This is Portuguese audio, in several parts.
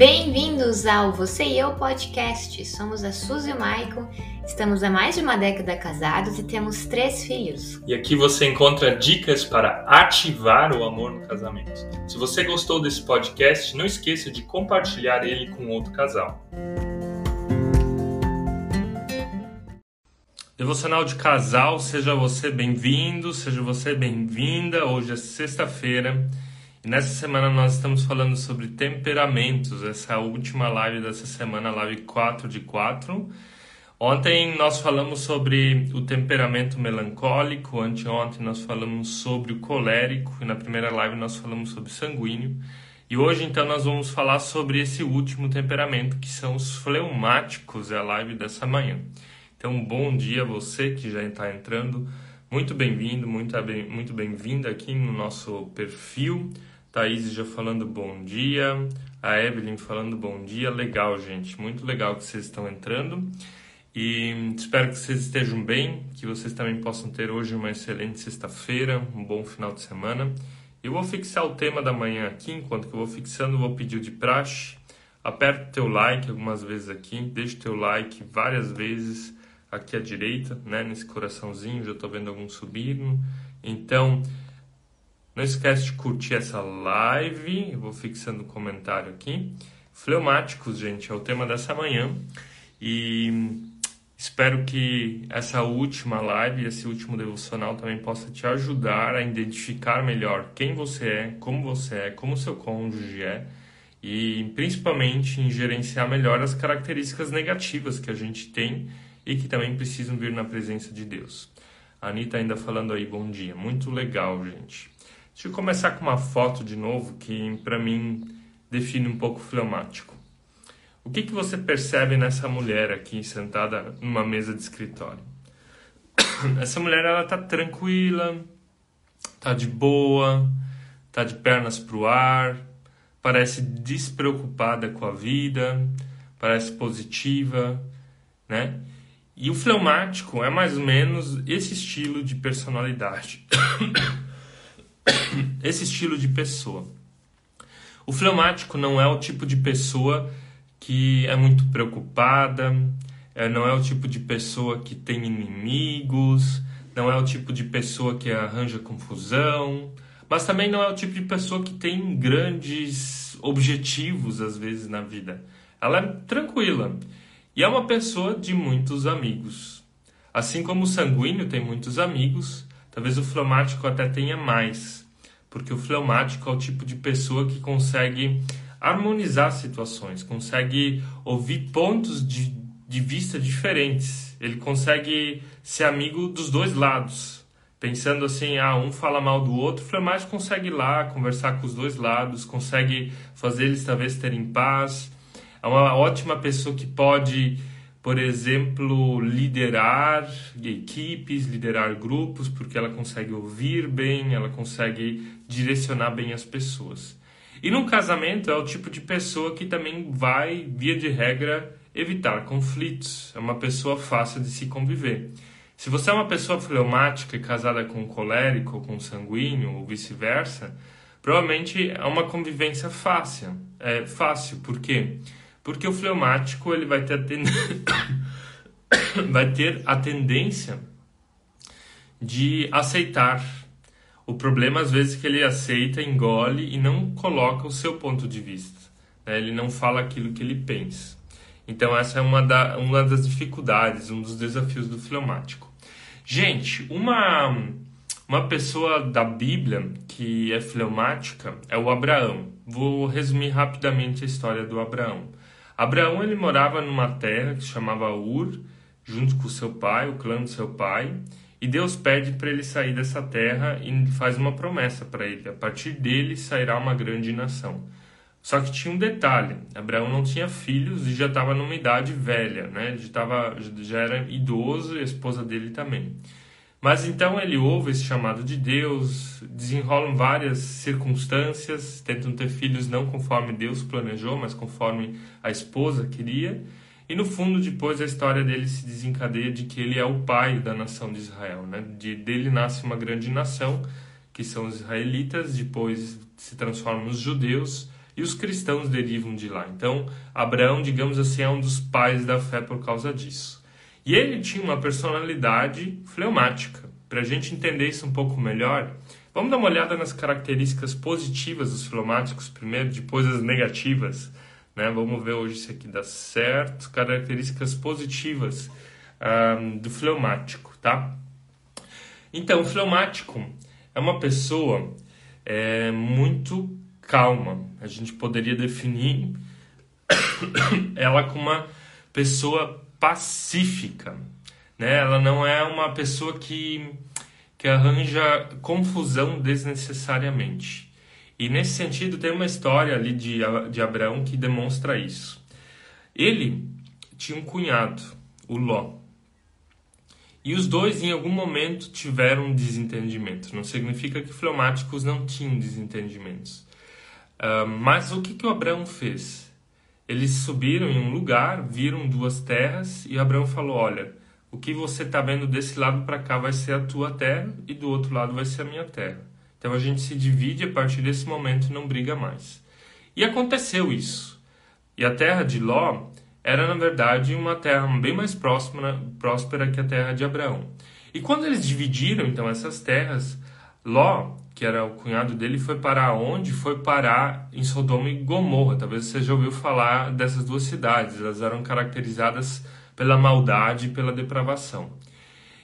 Bem-vindos ao Você e Eu Podcast. Somos a Suzy e o Maicon, estamos há mais de uma década casados e temos três filhos. E aqui você encontra dicas para ativar o amor no casamento. Se você gostou desse podcast, não esqueça de compartilhar ele com outro casal. Devocional de casal, seja você bem-vindo, seja você bem-vinda. Hoje é sexta-feira. E nessa semana nós estamos falando sobre temperamentos, essa última live dessa semana, live 4 de 4. Ontem nós falamos sobre o temperamento melancólico, anteontem nós falamos sobre o colérico e na primeira live nós falamos sobre sanguíneo. E hoje então nós vamos falar sobre esse último temperamento, que são os fleumáticos, é a live dessa manhã. Então, bom dia a você que já está entrando. Muito bem-vindo, muito, muito bem-vinda aqui no nosso perfil. Thaís já falando bom dia, a Evelyn falando bom dia. Legal, gente, muito legal que vocês estão entrando. E espero que vocês estejam bem, que vocês também possam ter hoje uma excelente sexta-feira, um bom final de semana. Eu vou fixar o tema da manhã aqui, enquanto que eu vou fixando, vou pedir de praxe. Aperta o teu like algumas vezes aqui, deixa o teu like várias vezes aqui à direita, né, nesse coraçãozinho, já estou vendo alguns subindo. Então, não esquece de curtir essa live, eu vou fixando o comentário aqui. Fleumáticos, gente, é o tema dessa manhã. E espero que essa última live, esse último devocional também possa te ajudar a identificar melhor quem você é, como você é, como seu cônjuge é e principalmente em gerenciar melhor as características negativas que a gente tem e que também precisam vir na presença de Deus. A Anitta ainda falando aí, bom dia. Muito legal, gente. Deixa eu começar com uma foto de novo que para mim define um pouco fleumático. O que, que você percebe nessa mulher aqui sentada numa mesa de escritório? Essa mulher ela tá tranquila, tá de boa, tá de pernas pro ar, parece despreocupada com a vida, parece positiva, né? E o fleumático é mais ou menos esse estilo de personalidade. esse estilo de pessoa. O fleumático não é o tipo de pessoa que é muito preocupada, é, não é o tipo de pessoa que tem inimigos, não é o tipo de pessoa que arranja confusão, mas também não é o tipo de pessoa que tem grandes objetivos às vezes na vida. Ela é tranquila e é uma pessoa de muitos amigos. Assim como o sanguíneo tem muitos amigos, talvez o fleumático até tenha mais, porque o fleumático é o tipo de pessoa que consegue harmonizar situações, consegue ouvir pontos de, de vista diferentes, ele consegue ser amigo dos dois lados. Pensando assim, ah, um fala mal do outro, o fleumático consegue ir lá conversar com os dois lados, consegue fazer eles talvez terem paz. É uma ótima pessoa que pode por exemplo, liderar equipes, liderar grupos, porque ela consegue ouvir bem, ela consegue direcionar bem as pessoas. E num casamento é o tipo de pessoa que também vai, via de regra, evitar conflitos. É uma pessoa fácil de se conviver. Se você é uma pessoa fleumática e casada com um colérico ou com um sanguíneo ou vice-versa, provavelmente é uma convivência fácil. É fácil, por quê? Porque porque o fleumático ele vai ter a, ten... vai ter a tendência de aceitar. O problema às vezes que ele aceita, engole e não coloca o seu ponto de vista. Né? Ele não fala aquilo que ele pensa. Então essa é uma, da, uma das dificuldades, um dos desafios do fleumático. Gente, uma, uma pessoa da Bíblia que é fleumática é o Abraão. Vou resumir rapidamente a história do Abraão. Abraão ele morava numa terra que se chamava Ur, junto com seu pai, o clã do seu pai, e Deus pede para ele sair dessa terra e faz uma promessa para ele: a partir dele sairá uma grande nação. Só que tinha um detalhe: Abraão não tinha filhos e já estava numa idade velha, né? Já, tava, já era idoso e a esposa dele também. Mas então ele ouve esse chamado de Deus, desenrolam várias circunstâncias, tentam ter filhos não conforme Deus planejou, mas conforme a esposa queria. E no fundo, depois a história dele se desencadeia de que ele é o pai da nação de Israel. Né? De, dele nasce uma grande nação, que são os israelitas, depois se transformam nos judeus, e os cristãos derivam de lá. Então, Abraão, digamos assim, é um dos pais da fé por causa disso. E ele tinha uma personalidade fleumática. Para a gente entender isso um pouco melhor, vamos dar uma olhada nas características positivas dos fleumáticos primeiro, depois as negativas. Né? Vamos ver hoje se aqui dá certo. Características positivas um, do fleumático, tá? Então, o fleumático é uma pessoa é, muito calma. A gente poderia definir ela como uma pessoa pacífica. Né? Ela não é uma pessoa que, que arranja confusão desnecessariamente. E nesse sentido, tem uma história ali de, de Abraão que demonstra isso. Ele tinha um cunhado, o Ló. E os dois, em algum momento, tiveram um desentendimento. Não significa que fleumáticos não tinham desentendimentos. Uh, mas o que, que o Abraão fez? Eles subiram em um lugar, viram duas terras e Abraão falou: Olha, o que você está vendo desse lado para cá vai ser a tua terra e do outro lado vai ser a minha terra. Então a gente se divide a partir desse momento e não briga mais. E aconteceu isso. E a terra de Ló era na verdade uma terra bem mais próxima, próspera que a terra de Abraão. E quando eles dividiram então essas terras, Ló, que era o cunhado dele, foi parar onde? Foi parar em Sodoma e Gomorra. Talvez você já ouviu falar dessas duas cidades. Elas eram caracterizadas pela maldade e pela depravação.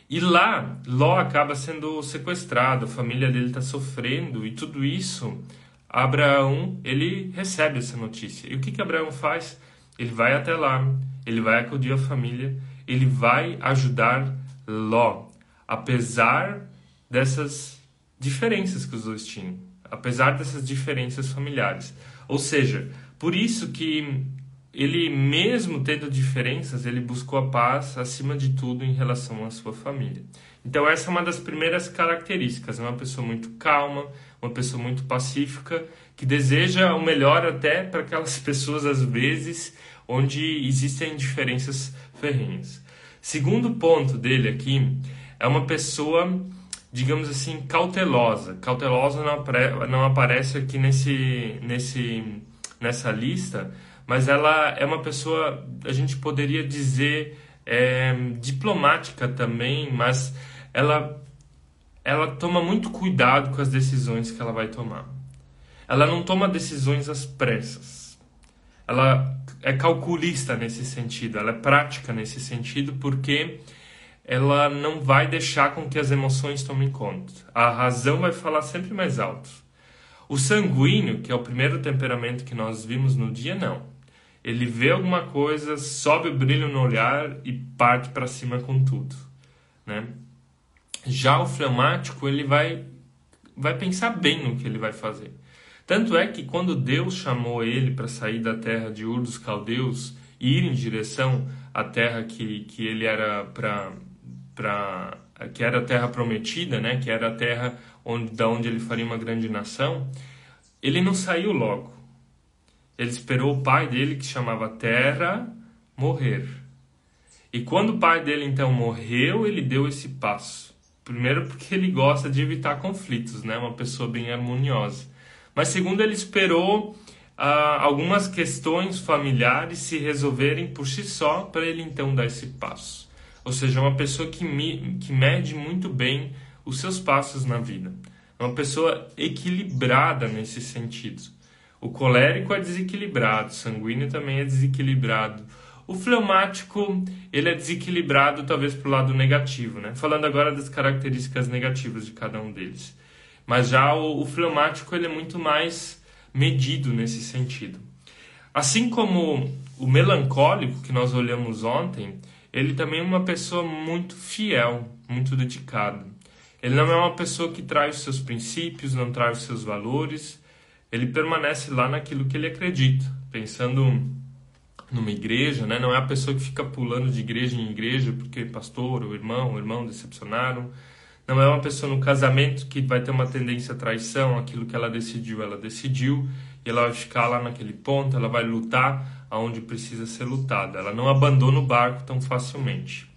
E lá, Ló acaba sendo sequestrado, a família dele está sofrendo e tudo isso. Abraão, ele recebe essa notícia. E o que, que Abraão faz? Ele vai até lá, ele vai acudir a família, ele vai ajudar Ló, apesar dessas diferenças que os dois tinham, apesar dessas diferenças familiares. Ou seja, por isso que ele, mesmo tendo diferenças, ele buscou a paz acima de tudo em relação à sua família. Então, essa é uma das primeiras características. É uma pessoa muito calma, uma pessoa muito pacífica, que deseja o melhor até para aquelas pessoas, às vezes, onde existem diferenças ferrenhas. Segundo ponto dele aqui é uma pessoa, digamos assim, cautelosa. Cautelosa não, apare não aparece aqui nesse, nesse, nessa lista, mas ela é uma pessoa, a gente poderia dizer, é, diplomática também, mas ela, ela toma muito cuidado com as decisões que ela vai tomar. Ela não toma decisões às pressas. Ela é calculista nesse sentido, ela é prática nesse sentido, porque ela não vai deixar com que as emoções tomem conta. A razão vai falar sempre mais alto. O sanguíneo, que é o primeiro temperamento que nós vimos no dia, não. Ele vê alguma coisa, sobe o brilho no olhar e parte para cima com tudo, né? Já o fleumático, ele vai vai pensar bem no que ele vai fazer. Tanto é que quando Deus chamou ele para sair da terra de Ur dos Caldeus e ir em direção à terra que, que ele era para para que era a terra prometida, né, que era a terra onde da onde ele faria uma grande nação, ele não saiu logo. Ele esperou o pai dele que chamava Terra morrer. E quando o pai dele então morreu, ele deu esse passo. Primeiro porque ele gosta de evitar conflitos, né? Uma pessoa bem harmoniosa. Mas segundo, ele esperou ah, algumas questões familiares se resolverem por si só para ele então dar esse passo. Ou seja, uma pessoa que, me, que mede muito bem os seus passos na vida. É uma pessoa equilibrada nesse sentido. O colérico é desequilibrado, o sanguíneo também é desequilibrado. O fleumático, ele é desequilibrado talvez para o lado negativo, né? Falando agora das características negativas de cada um deles. Mas já o, o fleumático ele é muito mais medido nesse sentido. Assim como o melancólico que nós olhamos ontem, ele também é uma pessoa muito fiel, muito dedicada. Ele não é uma pessoa que traz os seus princípios, não traz os seus valores, ele permanece lá naquilo que ele acredita, pensando numa igreja, né? não é a pessoa que fica pulando de igreja em igreja porque pastor ou irmão, ou irmão decepcionaram, não é uma pessoa no casamento que vai ter uma tendência à traição, aquilo que ela decidiu, ela decidiu, e ela vai ficar lá naquele ponto, ela vai lutar aonde precisa ser lutada. Ela não abandona o barco tão facilmente.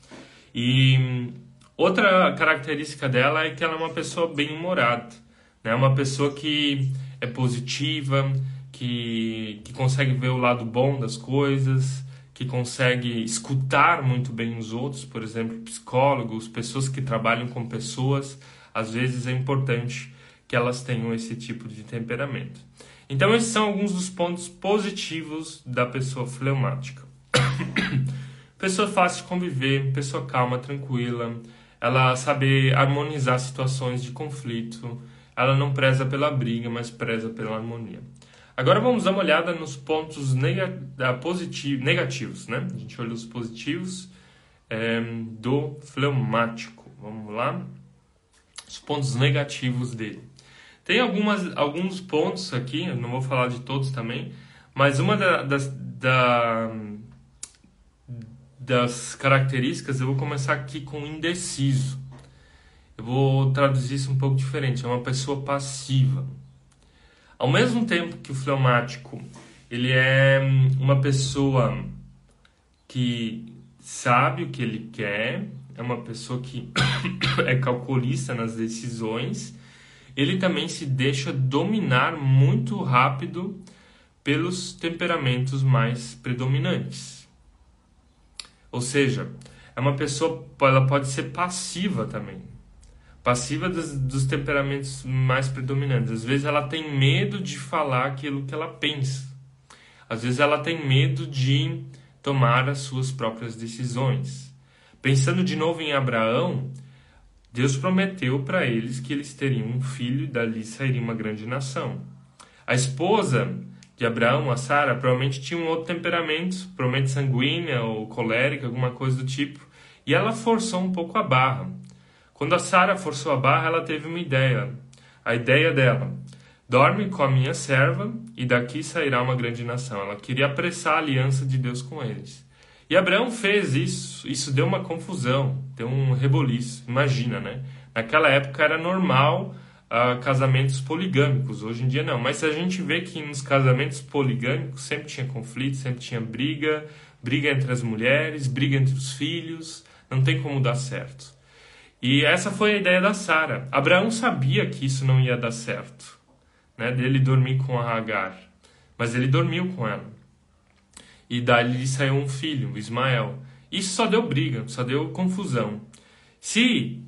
E outra característica dela é que ela é uma pessoa bem humorada, né? Uma pessoa que é positiva, que, que consegue ver o lado bom das coisas, que consegue escutar muito bem os outros, por exemplo, psicólogos, pessoas que trabalham com pessoas, às vezes é importante que elas tenham esse tipo de temperamento. Então, esses são alguns dos pontos positivos da pessoa fleumática. pessoa fácil de conviver, pessoa calma, tranquila, ela sabe harmonizar situações de conflito, ela não preza pela briga, mas preza pela harmonia. Agora vamos dar uma olhada nos pontos positivo, negativos, né? A gente olha os positivos é, do fleumático. Vamos lá? Os pontos negativos dele. Tem algumas, alguns pontos aqui, não vou falar de todos também, mas uma da, das, da, das características, eu vou começar aqui com indeciso. Eu vou traduzir isso um pouco diferente. É uma pessoa passiva. Ao mesmo tempo que o fleumático ele é hum, uma pessoa que sabe o que ele quer, é uma pessoa que é calculista nas decisões, ele também se deixa dominar muito rápido pelos temperamentos mais predominantes. Ou seja, é uma pessoa, ela pode ser passiva também passiva dos, dos, temperamentos mais predominantes. Às vezes ela tem medo de falar aquilo que ela pensa. Às vezes ela tem medo de tomar as suas próprias decisões. Pensando de novo em Abraão, Deus prometeu para eles que eles teriam um filho e dali sairia uma grande nação. A esposa de Abraão, a Sara, provavelmente tinha um outro temperamento, provavelmente sanguínea ou colérica, alguma coisa do tipo, e ela forçou um pouco a barra. Quando a Sara forçou a barra, ela teve uma ideia. A ideia dela: dorme com a minha serva e daqui sairá uma grande nação. Ela queria apressar a aliança de Deus com eles. E Abraão fez isso, isso deu uma confusão, deu um reboliço. Imagina, né? Naquela época era normal uh, casamentos poligâmicos, hoje em dia não. Mas a gente vê que nos casamentos poligâmicos sempre tinha conflito, sempre tinha briga, briga entre as mulheres, briga entre os filhos, não tem como dar certo. E essa foi a ideia da Sara. Abraão sabia que isso não ia dar certo, né? Dele dormir com a Hagar, mas ele dormiu com ela. E dali saiu um filho, Ismael. Isso só deu briga, só deu confusão. Se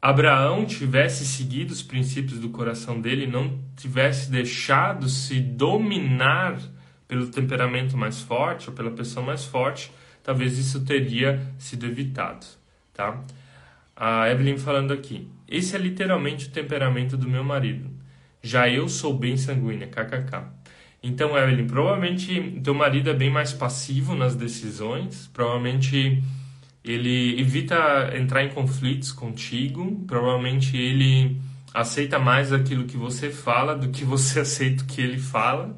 Abraão tivesse seguido os princípios do coração dele, não tivesse deixado se dominar pelo temperamento mais forte ou pela pessoa mais forte, talvez isso teria sido evitado, tá? A Evelyn falando aqui. Esse é literalmente o temperamento do meu marido. Já eu sou bem sanguínea, kkk. Então, Evelyn, provavelmente teu marido é bem mais passivo nas decisões, provavelmente ele evita entrar em conflitos contigo, provavelmente ele aceita mais aquilo que você fala do que você aceita o que ele fala.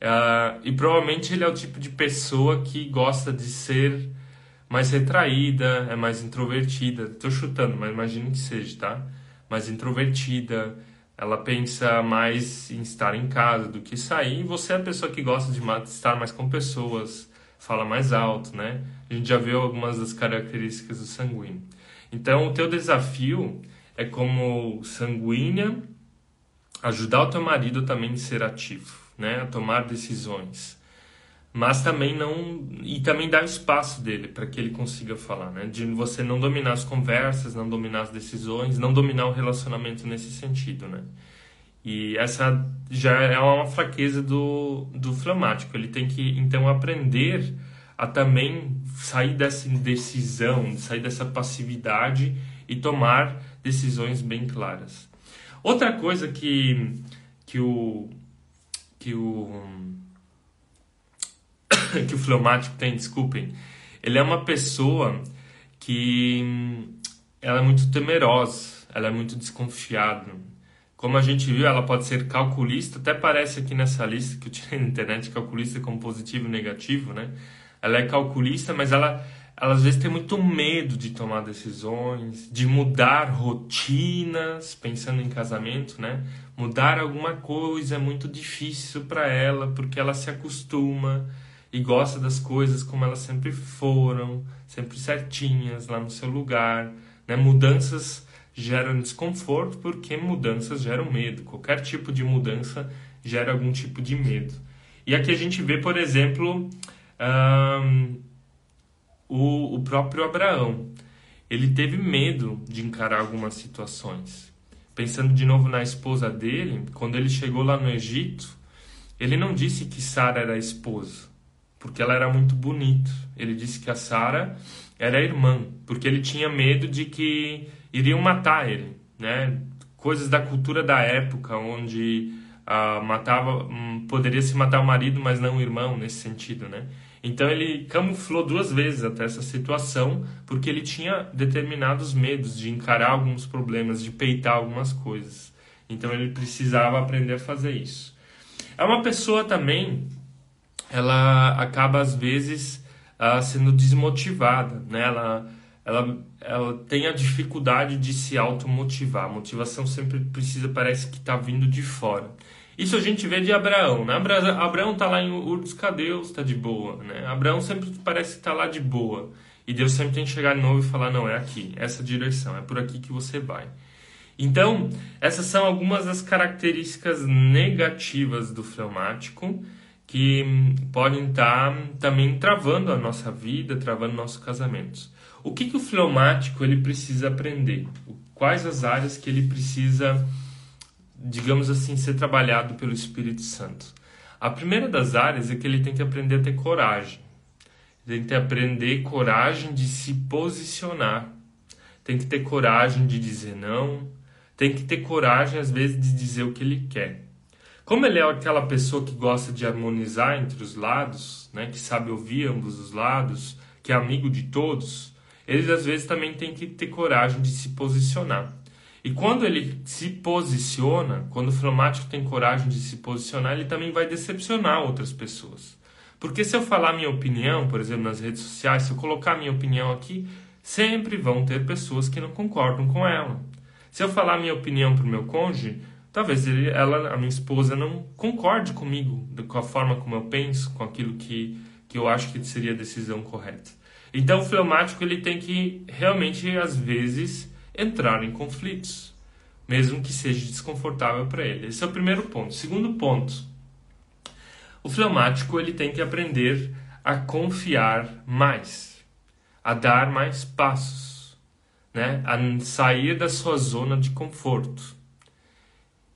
Uh, e provavelmente ele é o tipo de pessoa que gosta de ser mais retraída, é mais introvertida. Estou chutando, mas imagino que seja, tá? Mais introvertida, ela pensa mais em estar em casa do que sair. E você é a pessoa que gosta de estar mais com pessoas, fala mais alto, né? A gente já viu algumas das características do sanguíneo. Então, o teu desafio é como sanguínea ajudar o teu marido também a ser ativo, né? A tomar decisões mas também não e também dar espaço dele para que ele consiga falar, né? De você não dominar as conversas, não dominar as decisões, não dominar o relacionamento nesse sentido, né? E essa já é uma fraqueza do, do fleumático. Ele tem que então aprender a também sair dessa indecisão, sair dessa passividade e tomar decisões bem claras. Outra coisa que que o que o que o fleumático tem, desculpem, ele é uma pessoa que hum, ela é muito temerosa, ela é muito desconfiada. Como a gente viu, ela pode ser calculista, até parece aqui nessa lista que eu tirei na internet, calculista como positivo e negativo, né? Ela é calculista, mas ela, ela às vezes tem muito medo de tomar decisões, de mudar rotinas, pensando em casamento, né? Mudar alguma coisa é muito difícil para ela, porque ela se acostuma, e gosta das coisas como elas sempre foram, sempre certinhas, lá no seu lugar. Né? Mudanças geram desconforto porque mudanças geram medo. Qualquer tipo de mudança gera algum tipo de medo. E aqui a gente vê, por exemplo, um, o, o próprio Abraão. Ele teve medo de encarar algumas situações. Pensando de novo na esposa dele, quando ele chegou lá no Egito, ele não disse que Sara era a esposa, porque ela era muito bonita. Ele disse que a Sara era irmã, porque ele tinha medo de que iriam matar ele, né? Coisas da cultura da época, onde ah, matava, hum, poderia se matar o marido, mas não o irmão, nesse sentido, né? Então ele camuflou duas vezes até essa situação, porque ele tinha determinados medos de encarar alguns problemas, de peitar algumas coisas. Então ele precisava aprender a fazer isso. É uma pessoa também, ela acaba às vezes uh, sendo desmotivada, né? Ela, ela, ela tem a dificuldade de se automotivar. A motivação sempre precisa, parece que está vindo de fora. Isso a gente vê de Abraão, né? Abraão está lá em Ur dos Cadeus, está de boa, né? Abraão sempre parece estar tá lá de boa. E Deus sempre tem que chegar de novo e falar, não, é aqui, essa direção, é por aqui que você vai. Então, essas são algumas das características negativas do fleumático que podem estar tá também travando a nossa vida, travando nossos casamentos. O que, que o fleumático ele precisa aprender? Quais as áreas que ele precisa digamos assim, ser trabalhado pelo Espírito Santo. A primeira das áreas é que ele tem que aprender a ter coragem. Tem que aprender coragem de se posicionar. Tem que ter coragem de dizer não. Tem que ter coragem, às vezes, de dizer o que ele quer. Como ele é aquela pessoa que gosta de harmonizar entre os lados, né, que sabe ouvir ambos os lados, que é amigo de todos, ele às vezes também tem que ter coragem de se posicionar. E quando ele se posiciona, quando o fleumático tem coragem de se posicionar, ele também vai decepcionar outras pessoas. Porque se eu falar minha opinião, por exemplo, nas redes sociais, se eu colocar minha opinião aqui, sempre vão ter pessoas que não concordam com ela. Se eu falar minha opinião para o meu cônjuge, talvez ele, ela, a minha esposa, não concorde comigo, com a forma como eu penso, com aquilo que, que eu acho que seria a decisão correta. Então, o fleumático ele tem que realmente, às vezes, entrar em conflitos, mesmo que seja desconfortável para ele. Esse é o primeiro ponto. Segundo ponto, o fleumático ele tem que aprender a confiar mais, a dar mais passos, né? a sair da sua zona de conforto.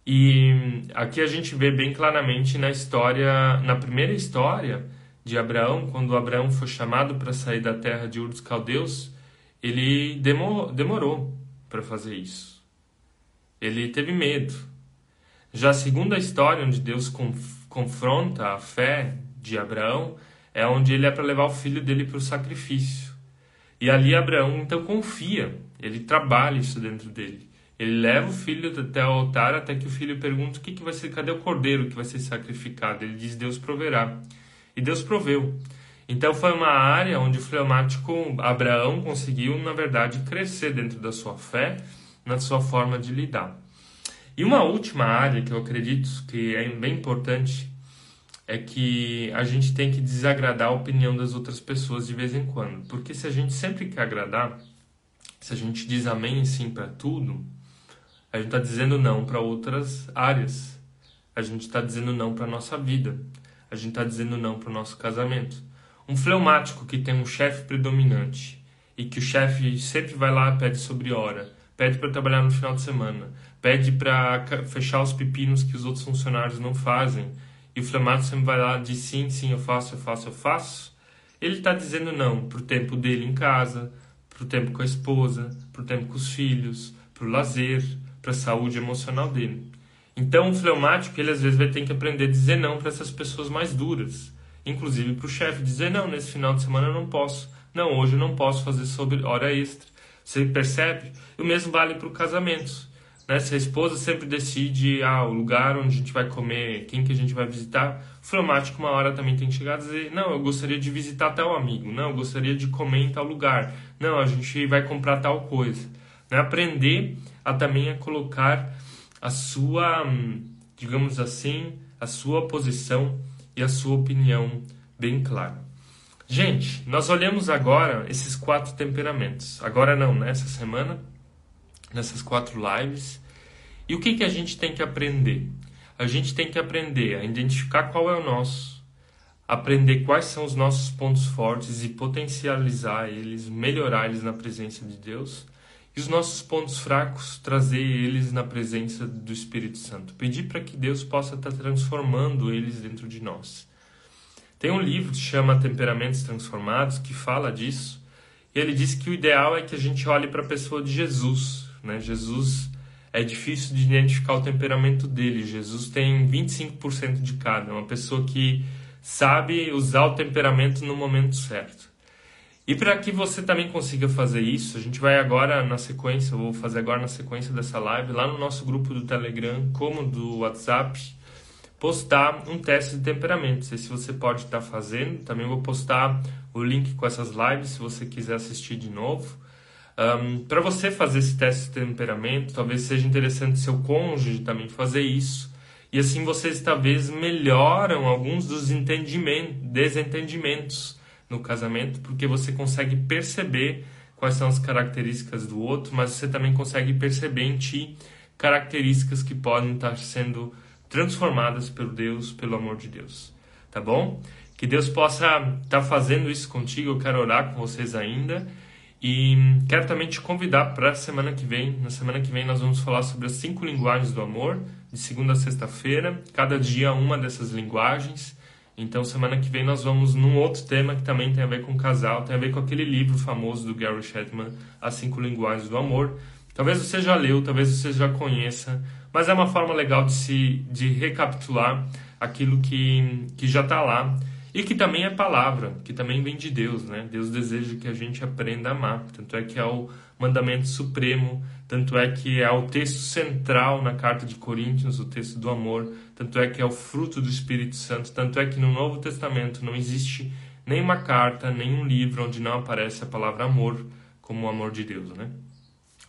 E aqui a gente vê bem claramente na história, na primeira história de Abraão, quando Abraão foi chamado para sair da terra de Ur dos Caldeus, ele demorou para fazer isso. Ele teve medo. Já a segunda história, onde Deus conf confronta a fé de Abraão, é onde ele é para levar o filho dele para o sacrifício. E ali Abraão então confia, ele trabalha isso dentro dele. Ele leva o filho até o altar, até que o filho pergunta o que, que vai ser, cadê o cordeiro que vai ser sacrificado? Ele diz, Deus proverá. E Deus proveu. Então foi uma área onde o fleumático Abraão conseguiu, na verdade, crescer dentro da sua fé, na sua forma de lidar. E uma última área que eu acredito que é bem importante é que a gente tem que desagradar a opinião das outras pessoas de vez em quando. Porque se a gente sempre quer agradar, se a gente diz amém sim para tudo, a gente está dizendo não para outras áreas. A gente está dizendo não para a nossa vida. A gente está dizendo não para o nosso casamento. Um fleumático que tem um chefe predominante e que o chefe sempre vai lá pede sobre hora, pede para trabalhar no final de semana, pede para fechar os pepinos que os outros funcionários não fazem, e o fleumático sempre vai lá diz sim, sim, eu faço, eu faço, eu faço, ele está dizendo não para o tempo dele em casa, para o tempo com a esposa, para o tempo com os filhos, para o lazer, para a saúde emocional dele. Então, o fleumático, ele às vezes vai ter que aprender a dizer não para essas pessoas mais duras inclusive para o chefe, dizer: não, nesse final de semana eu não posso, não, hoje eu não posso fazer sobre hora extra. Você percebe? E o mesmo vale para o casamento. Né? Se a esposa sempre decide ah, o lugar onde a gente vai comer, quem que a gente vai visitar, o fleumático uma hora também tem que chegar a dizer, não, eu gostaria de visitar tal amigo, não, eu gostaria de comer em tal lugar, não, a gente vai comprar tal coisa. Né? Aprender a também a colocar a sua, hum, digamos assim, a sua posição e a sua opinião bem clara. Gente, nós olhamos agora esses quatro temperamentos. Agora não, nessa semana, nessas quatro lives. E o que, que a gente tem que aprender? a gente tem que aprender a identificar qual é o nosso, aprender quais são os nossos pontos fortes e potencializar eles, melhorar eles na presença de Deus, e os nossos pontos fracos, trazer eles na presença do Espírito Santo. Pedir para que Deus possa estar transformando eles dentro de nós. Tem um livro que chama Temperamentos Transformados que fala disso. E ele diz que o ideal é que a gente olhe para a pessoa de Jesus. Né? Jesus é difícil de identificar o temperamento dele. Jesus tem 25% de cada. É uma pessoa que sabe usar o temperamento no momento certo. E para que você também consiga fazer isso, a gente vai agora na sequência, vou fazer agora na sequência dessa live, lá no nosso grupo do Telegram, como do WhatsApp, postar um teste de temperamento. se você pode estar tá fazendo. Também vou postar o link com essas lives se você quiser assistir de novo. Um, para você fazer esse teste de temperamento, talvez seja interessante seu cônjuge também fazer isso. E assim vocês talvez melhoram alguns dos desentendimentos no casamento, porque você consegue perceber quais são as características do outro, mas você também consegue perceber em ti características que podem estar sendo transformadas pelo Deus, pelo amor de Deus. Tá bom? Que Deus possa estar fazendo isso contigo. Eu quero orar com vocês ainda. E quero também te convidar para a semana que vem. Na semana que vem nós vamos falar sobre as cinco linguagens do amor, de segunda a sexta-feira. Cada dia uma dessas linguagens. Então, semana que vem nós vamos num outro tema que também tem a ver com casal, tem a ver com aquele livro famoso do Gary Chapman, As Cinco Linguagens do Amor. Talvez você já leu, talvez você já conheça, mas é uma forma legal de se de recapitular aquilo que, que já está lá e que também é palavra, que também vem de Deus, né? Deus deseja que a gente aprenda a amar, tanto é que é o mandamento supremo, tanto é que é o texto central na carta de Coríntios, o texto do amor, tanto é que é o fruto do Espírito Santo, tanto é que no Novo Testamento não existe nenhuma carta, nenhum livro onde não aparece a palavra amor como o amor de Deus, né?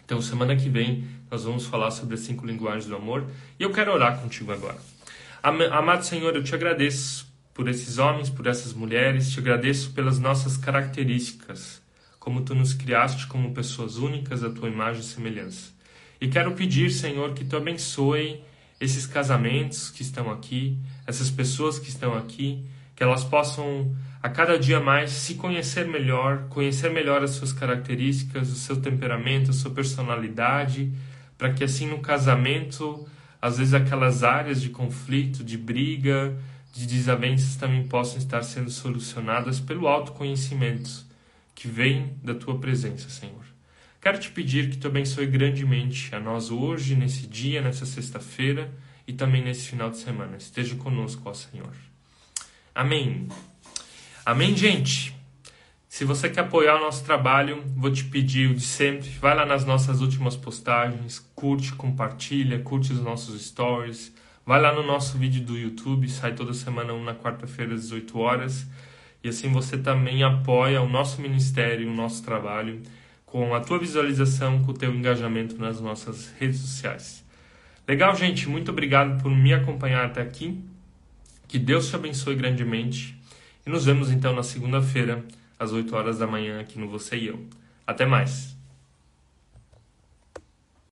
Então, semana que vem, nós vamos falar sobre as cinco linguagens do amor e eu quero orar contigo agora. Amado Senhor, eu te agradeço por esses homens, por essas mulheres, te agradeço pelas nossas características como tu nos criaste como pessoas únicas à tua imagem e semelhança. E quero pedir, Senhor, que tu abençoe esses casamentos que estão aqui, essas pessoas que estão aqui, que elas possam a cada dia mais se conhecer melhor, conhecer melhor as suas características, o seu temperamento, a sua personalidade, para que assim no casamento, às vezes aquelas áreas de conflito, de briga, de desavenças também possam estar sendo solucionadas pelo autoconhecimento que vem da tua presença, Senhor. Quero te pedir que tu abençoe grandemente a nós hoje, nesse dia, nessa sexta-feira e também nesse final de semana. Esteja conosco, ó Senhor. Amém. Amém, gente. Se você quer apoiar o nosso trabalho, vou te pedir o de sempre. Vai lá nas nossas últimas postagens, curte, compartilha, curte os nossos stories. Vai lá no nosso vídeo do YouTube, sai toda semana, um na quarta-feira às 18 horas. E assim você também apoia o nosso ministério, o nosso trabalho, com a tua visualização, com o teu engajamento nas nossas redes sociais. Legal, gente? Muito obrigado por me acompanhar até aqui. Que Deus te abençoe grandemente. E nos vemos então na segunda-feira, às 8 horas da manhã, aqui no Você e Eu. Até mais!